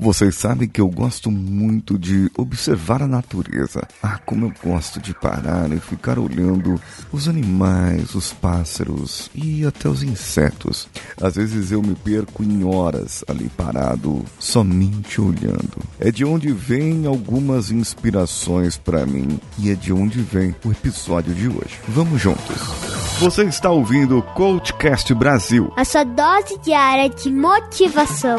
Vocês sabem que eu gosto muito de observar a natureza. Ah, como eu gosto de parar e ficar olhando os animais, os pássaros e até os insetos. Às vezes eu me perco em horas ali parado, somente olhando. É de onde vêm algumas inspirações para mim e é de onde vem o episódio de hoje. Vamos juntos. Você está ouvindo o Coachcast Brasil. A sua dose diária de motivação.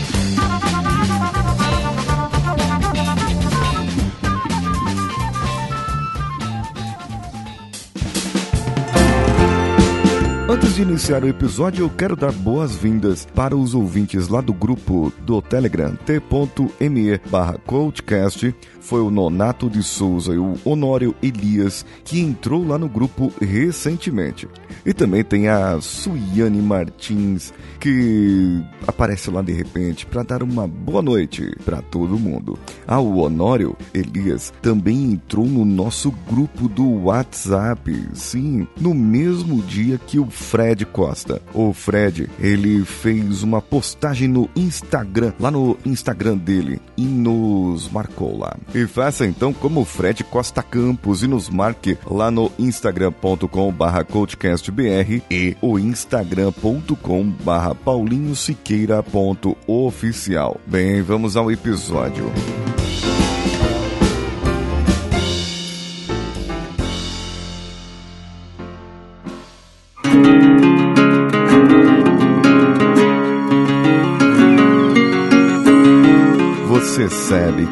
Antes de iniciar o episódio, eu quero dar boas-vindas para os ouvintes lá do grupo do Telegram t.me barra coachcast foi o Nonato de Souza e o Honório Elias, que entrou lá no grupo recentemente. E também tem a Suiane Martins, que aparece lá de repente para dar uma boa noite para todo mundo. Ah, o Honório Elias também entrou no nosso grupo do WhatsApp, sim, no mesmo dia que o Fred Costa. O Fred, ele fez uma postagem no Instagram, lá no Instagram dele, e nos marcou lá. E faça então como o Fred Costa Campos e nos marque lá no instagram.com barra coachcastbr e o instagram.com barra paulinhosiqueira.oficial. Bem, vamos ao episódio.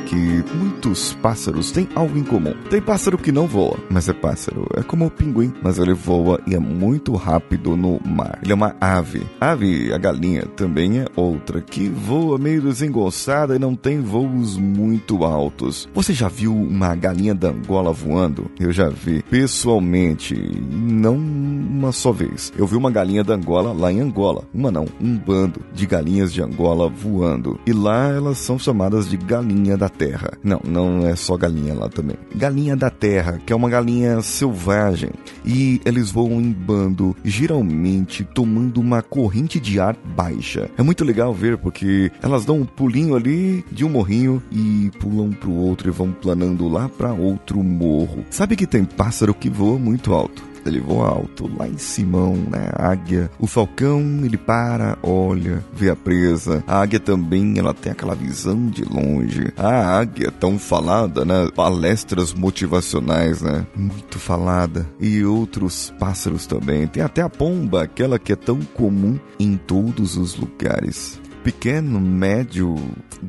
Que muitos pássaros têm algo em comum. Tem pássaro que não voa, mas é pássaro. É como o pinguim, mas ele voa e é muito rápido no mar. Ele é uma ave. Ave, a galinha, também é outra que voa meio desengonçada e não tem voos muito altos. Você já viu uma galinha da Angola voando? Eu já vi pessoalmente, não uma só vez. Eu vi uma galinha da Angola lá em Angola. Uma não, um bando de galinhas de Angola voando. E lá elas são chamadas de galinha da terra. Não, não é só galinha lá também. Galinha da terra, que é uma galinha selvagem. E eles voam em bando, geralmente tomando uma corrente de ar baixa. É muito legal ver porque elas dão um pulinho ali de um morrinho e pulam pro outro e vão planando lá para outro morro. Sabe que tem pássaro que voa muito alto? Ele voa alto, lá em Simão, né? Águia. O falcão, ele para, olha, vê a presa. A águia também, ela tem aquela visão de longe. A águia, tão falada, né? Palestras motivacionais, né? Muito falada. E outros pássaros também. Tem até a pomba, aquela que é tão comum em todos os lugares pequeno, médio,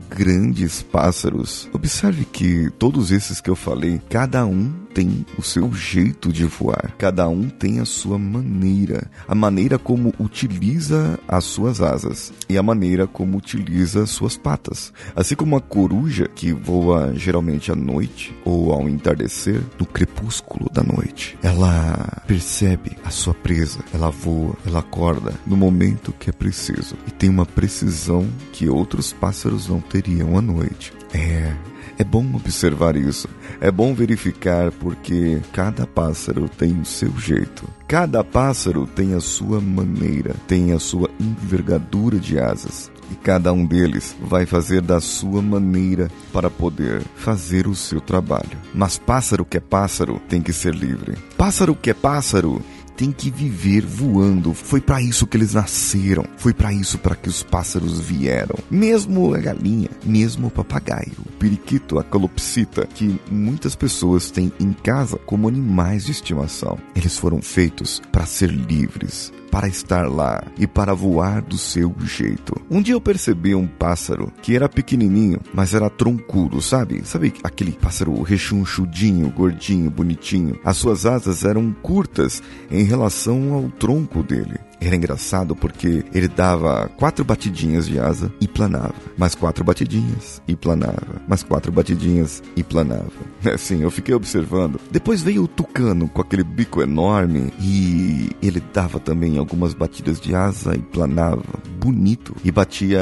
grandes pássaros. Observe que todos esses que eu falei, cada um tem o seu jeito de voar, cada um tem a sua maneira, a maneira como utiliza as suas asas e a maneira como utiliza as suas patas. Assim como a coruja que voa geralmente à noite ou ao entardecer, no crepúsculo da noite, ela percebe a sua presa, ela voa, ela acorda no momento que é preciso. E tem uma precisão que outros pássaros não teriam à noite. É, é bom observar isso. É bom verificar porque cada pássaro tem o seu jeito. Cada pássaro tem a sua maneira, tem a sua envergadura de asas. E cada um deles vai fazer da sua maneira para poder fazer o seu trabalho. Mas pássaro que é pássaro tem que ser livre. Pássaro que é pássaro tem que viver voando. Foi para isso que eles nasceram. Foi para isso para que os pássaros vieram. Mesmo a galinha, mesmo o papagaio, o periquito, a calopsita, que muitas pessoas têm em casa como animais de estimação. Eles foram feitos para ser livres, para estar lá e para voar do seu jeito. Um dia eu percebi um pássaro que era pequenininho, mas era troncudo, sabe? Sabe aquele pássaro rechonchudinho, gordinho, bonitinho? As suas asas eram curtas em relação ao tronco dele. Era engraçado porque ele dava quatro batidinhas de asa e planava. Mais quatro batidinhas e planava. Mais quatro batidinhas e planava. Assim, eu fiquei observando. Depois veio o tucano com aquele bico enorme e ele dava também algumas batidas de asa e planava. Bonito. E batia,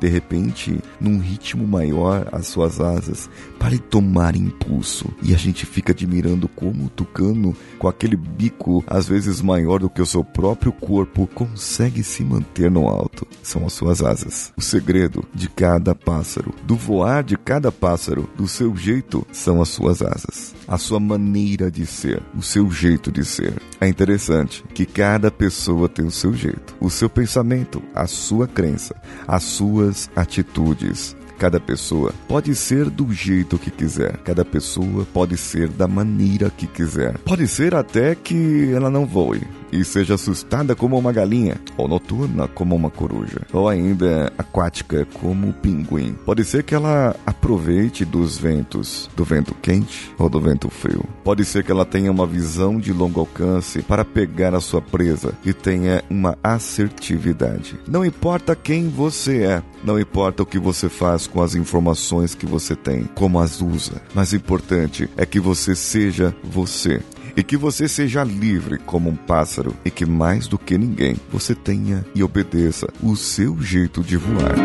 de repente, num ritmo maior as suas asas para tomar impulso. E a gente fica admirando como o tucano, com aquele bico às vezes maior do que o seu próprio corpo, corpo consegue se manter no alto são as suas asas. O segredo de cada pássaro, do voar de cada pássaro, do seu jeito, são as suas asas. A sua maneira de ser, o seu jeito de ser. É interessante que cada pessoa tem o seu jeito, o seu pensamento, a sua crença, as suas atitudes. Cada pessoa pode ser do jeito que quiser. Cada pessoa pode ser da maneira que quiser. Pode ser até que ela não voe e seja assustada como uma galinha, ou noturna como uma coruja, ou ainda aquática como o pinguim. Pode ser que ela aproveite dos ventos, do vento quente ou do vento frio. Pode ser que ela tenha uma visão de longo alcance para pegar a sua presa e tenha uma assertividade. Não importa quem você é, não importa o que você faz com as informações que você tem, como as usa. Mas importante é que você seja você e que você seja livre como um pássaro e que mais do que ninguém você tenha e obedeça o seu jeito de voar.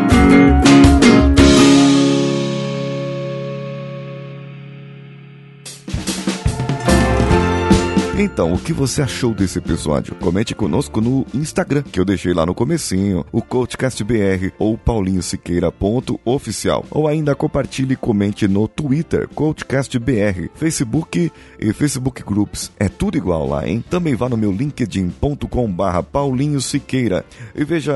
Então, o que você achou desse episódio? Comente conosco no Instagram, que eu deixei lá no comecinho, o CoachCastBR ou paulinhosiqueira.oficial. Ou ainda compartilhe e comente no Twitter, CoachCastBR, Facebook e Facebook Groups. É tudo igual lá, hein? Também vá no meu linkedin.com barra Paulinho Siqueira e veja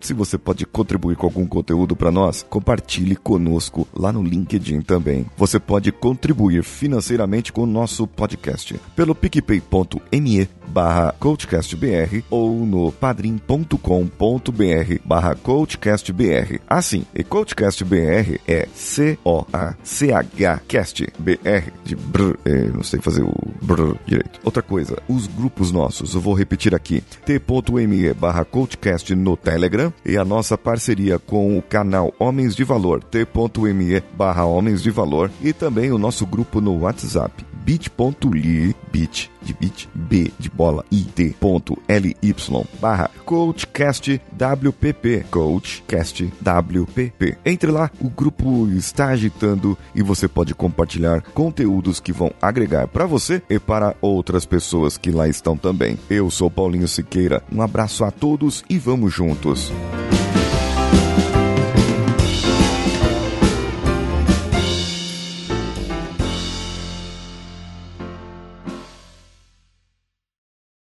se você pode contribuir com algum conteúdo para nós. Compartilhe conosco lá no LinkedIn também. Você pode contribuir financeiramente com o nosso podcast pelo picpay.me barra coachcastbr ou no padrim.com.br barra coachcastbr. Assim, e coachcastbr é C-O-A-C-H castbr de brr, é, não sei fazer o brr direito. Outra coisa, os grupos nossos, eu vou repetir aqui, t.me barra coachcast no Telegram e a nossa parceria com o canal Homens de Valor, t.me barra Homens de Valor e também o nosso grupo no WhatsApp, bit.ly, bit de bit, b de bola, it.ly barra coachcastwpp, coachcastwpp. Entre lá, o grupo está agitando e você pode compartilhar conteúdos que vão agregar para você e para outras pessoas que lá estão também. Eu sou Paulinho Siqueira, um abraço a todos e vamos juntos.